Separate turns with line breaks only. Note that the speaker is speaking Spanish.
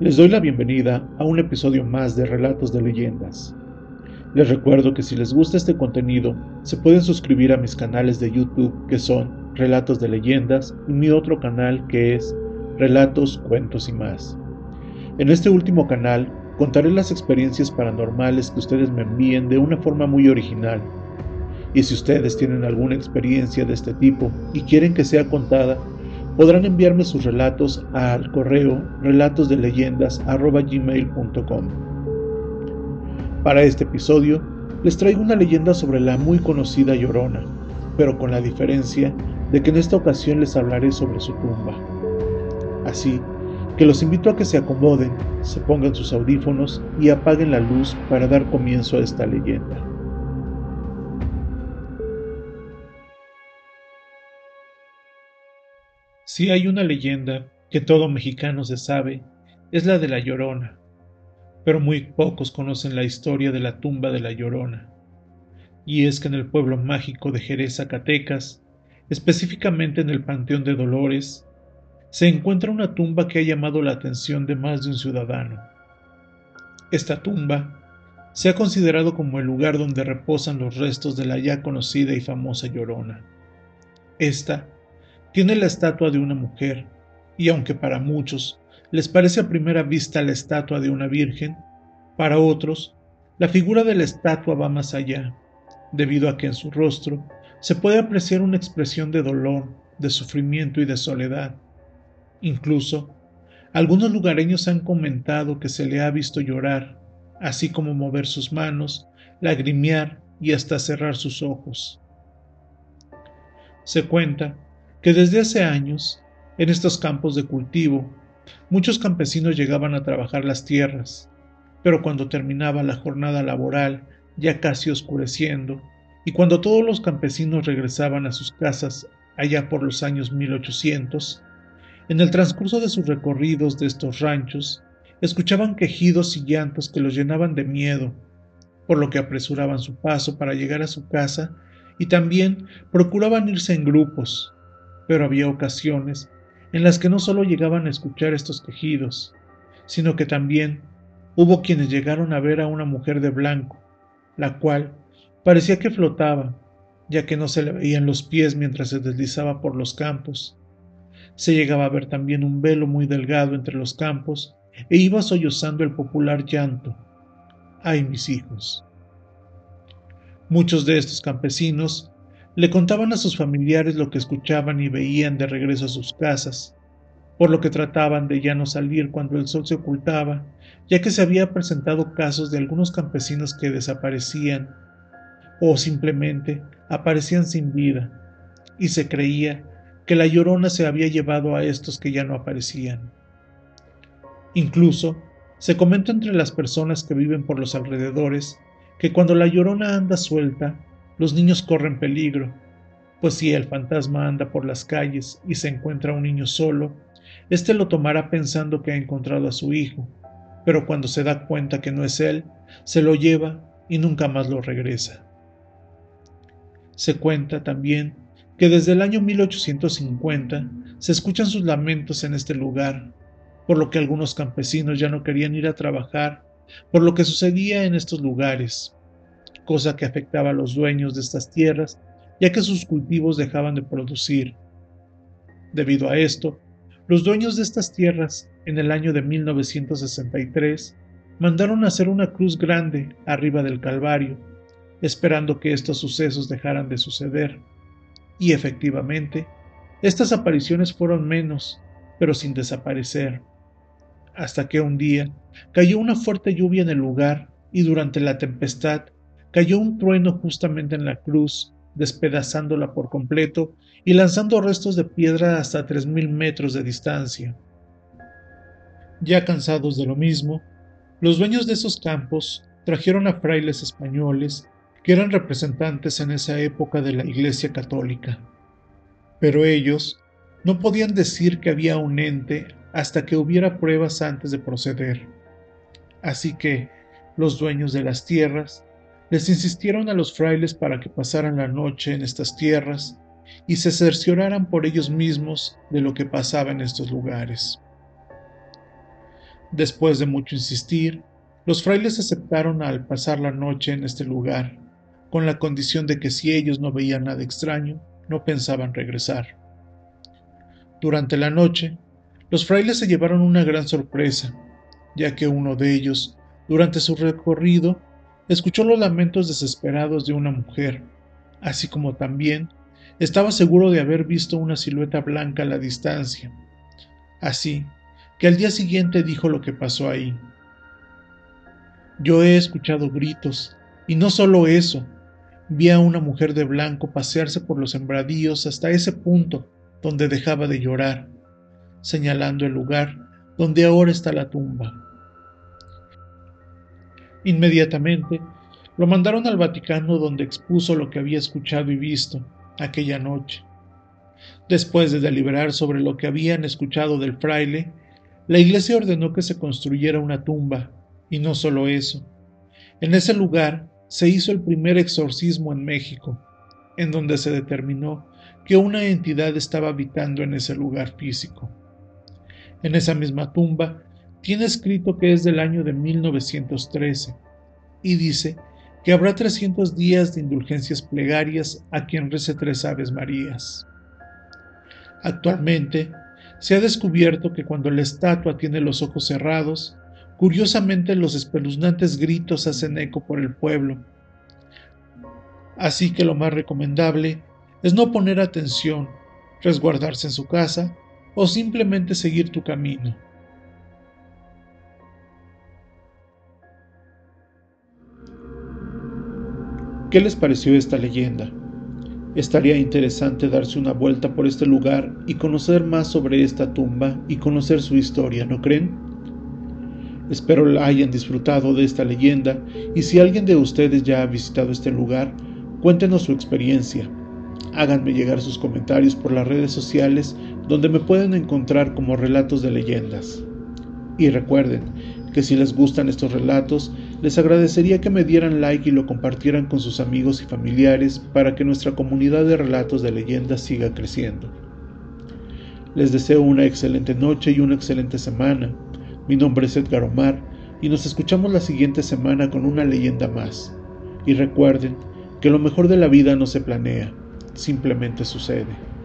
Les doy la bienvenida a un episodio más de Relatos de Leyendas. Les recuerdo que si les gusta este contenido, se pueden suscribir a mis canales de YouTube que son Relatos de Leyendas y mi otro canal que es Relatos, Cuentos y más. En este último canal contaré las experiencias paranormales que ustedes me envíen de una forma muy original. Y si ustedes tienen alguna experiencia de este tipo y quieren que sea contada, podrán enviarme sus relatos al correo relatosdeleyendas.gmail.com. Para este episodio, les traigo una leyenda sobre la muy conocida Llorona, pero con la diferencia de que en esta ocasión les hablaré sobre su tumba. Así que los invito a que se acomoden, se pongan sus audífonos y apaguen la luz para dar comienzo a esta leyenda. Si hay una leyenda que todo mexicano se sabe, es la de la Llorona, pero muy pocos conocen la historia de la tumba de la Llorona. Y es que en el pueblo mágico de Jerez, Zacatecas, específicamente en el Panteón de Dolores, se encuentra una tumba que ha llamado la atención de más de un ciudadano. Esta tumba se ha considerado como el lugar donde reposan los restos de la ya conocida y famosa Llorona. Esta tiene la estatua de una mujer, y aunque para muchos les parece a primera vista la estatua de una virgen, para otros la figura de la estatua va más allá, debido a que en su rostro se puede apreciar una expresión de dolor, de sufrimiento y de soledad. Incluso, algunos lugareños han comentado que se le ha visto llorar, así como mover sus manos, lagrimear y hasta cerrar sus ojos. Se cuenta que desde hace años, en estos campos de cultivo, muchos campesinos llegaban a trabajar las tierras, pero cuando terminaba la jornada laboral, ya casi oscureciendo, y cuando todos los campesinos regresaban a sus casas allá por los años 1800, en el transcurso de sus recorridos de estos ranchos, escuchaban quejidos y llantos que los llenaban de miedo, por lo que apresuraban su paso para llegar a su casa y también procuraban irse en grupos, pero había ocasiones en las que no solo llegaban a escuchar estos quejidos, sino que también hubo quienes llegaron a ver a una mujer de blanco, la cual parecía que flotaba, ya que no se le veían los pies mientras se deslizaba por los campos. Se llegaba a ver también un velo muy delgado entre los campos e iba sollozando el popular llanto. ¡Ay, mis hijos! Muchos de estos campesinos le contaban a sus familiares lo que escuchaban y veían de regreso a sus casas, por lo que trataban de ya no salir cuando el sol se ocultaba, ya que se había presentado casos de algunos campesinos que desaparecían o simplemente aparecían sin vida, y se creía que la llorona se había llevado a estos que ya no aparecían. Incluso se comenta entre las personas que viven por los alrededores que cuando la llorona anda suelta, los niños corren peligro, pues si el fantasma anda por las calles y se encuentra un niño solo, éste lo tomará pensando que ha encontrado a su hijo, pero cuando se da cuenta que no es él, se lo lleva y nunca más lo regresa. Se cuenta también que desde el año 1850 se escuchan sus lamentos en este lugar, por lo que algunos campesinos ya no querían ir a trabajar por lo que sucedía en estos lugares, cosa que afectaba a los dueños de estas tierras, ya que sus cultivos dejaban de producir. Debido a esto, los dueños de estas tierras, en el año de 1963, mandaron hacer una cruz grande arriba del Calvario, esperando que estos sucesos dejaran de suceder. Y efectivamente, estas apariciones fueron menos, pero sin desaparecer, hasta que un día cayó una fuerte lluvia en el lugar y durante la tempestad cayó un trueno justamente en la cruz, despedazándola por completo y lanzando restos de piedra hasta tres mil metros de distancia. Ya cansados de lo mismo, los dueños de esos campos trajeron a frailes españoles que eran representantes en esa época de la Iglesia Católica. Pero ellos no podían decir que había un ente hasta que hubiera pruebas antes de proceder. Así que los dueños de las tierras les insistieron a los frailes para que pasaran la noche en estas tierras y se cercioraran por ellos mismos de lo que pasaba en estos lugares. Después de mucho insistir, los frailes aceptaron al pasar la noche en este lugar, con la condición de que si ellos no veían nada extraño, no pensaban regresar. Durante la noche, los frailes se llevaron una gran sorpresa, ya que uno de ellos, durante su recorrido, escuchó los lamentos desesperados de una mujer, así como también estaba seguro de haber visto una silueta blanca a la distancia. Así que al día siguiente dijo lo que pasó ahí. Yo he escuchado gritos, y no solo eso, vi a una mujer de blanco pasearse por los sembradíos hasta ese punto donde dejaba de llorar, señalando el lugar donde ahora está la tumba. Inmediatamente lo mandaron al Vaticano donde expuso lo que había escuchado y visto aquella noche. Después de deliberar sobre lo que habían escuchado del fraile, la iglesia ordenó que se construyera una tumba, y no solo eso. En ese lugar se hizo el primer exorcismo en México, en donde se determinó que una entidad estaba habitando en ese lugar físico. En esa misma tumba tiene escrito que es del año de 1913 y dice que habrá 300 días de indulgencias plegarias a quien rece tres Aves Marías. Actualmente se ha descubierto que cuando la estatua tiene los ojos cerrados, curiosamente los espeluznantes gritos hacen eco por el pueblo. Así que lo más recomendable es no poner atención, resguardarse en su casa o simplemente seguir tu camino. ¿Qué les pareció esta leyenda? Estaría interesante darse una vuelta por este lugar y conocer más sobre esta tumba y conocer su historia, ¿no creen? Espero la hayan disfrutado de esta leyenda y si alguien de ustedes ya ha visitado este lugar, cuéntenos su experiencia. Háganme llegar sus comentarios por las redes sociales donde me pueden encontrar como relatos de leyendas. Y recuerden que si les gustan estos relatos, les agradecería que me dieran like y lo compartieran con sus amigos y familiares para que nuestra comunidad de relatos de leyendas siga creciendo. Les deseo una excelente noche y una excelente semana. Mi nombre es Edgar Omar y nos escuchamos la siguiente semana con una leyenda más. Y recuerden que lo mejor de la vida no se planea, simplemente sucede.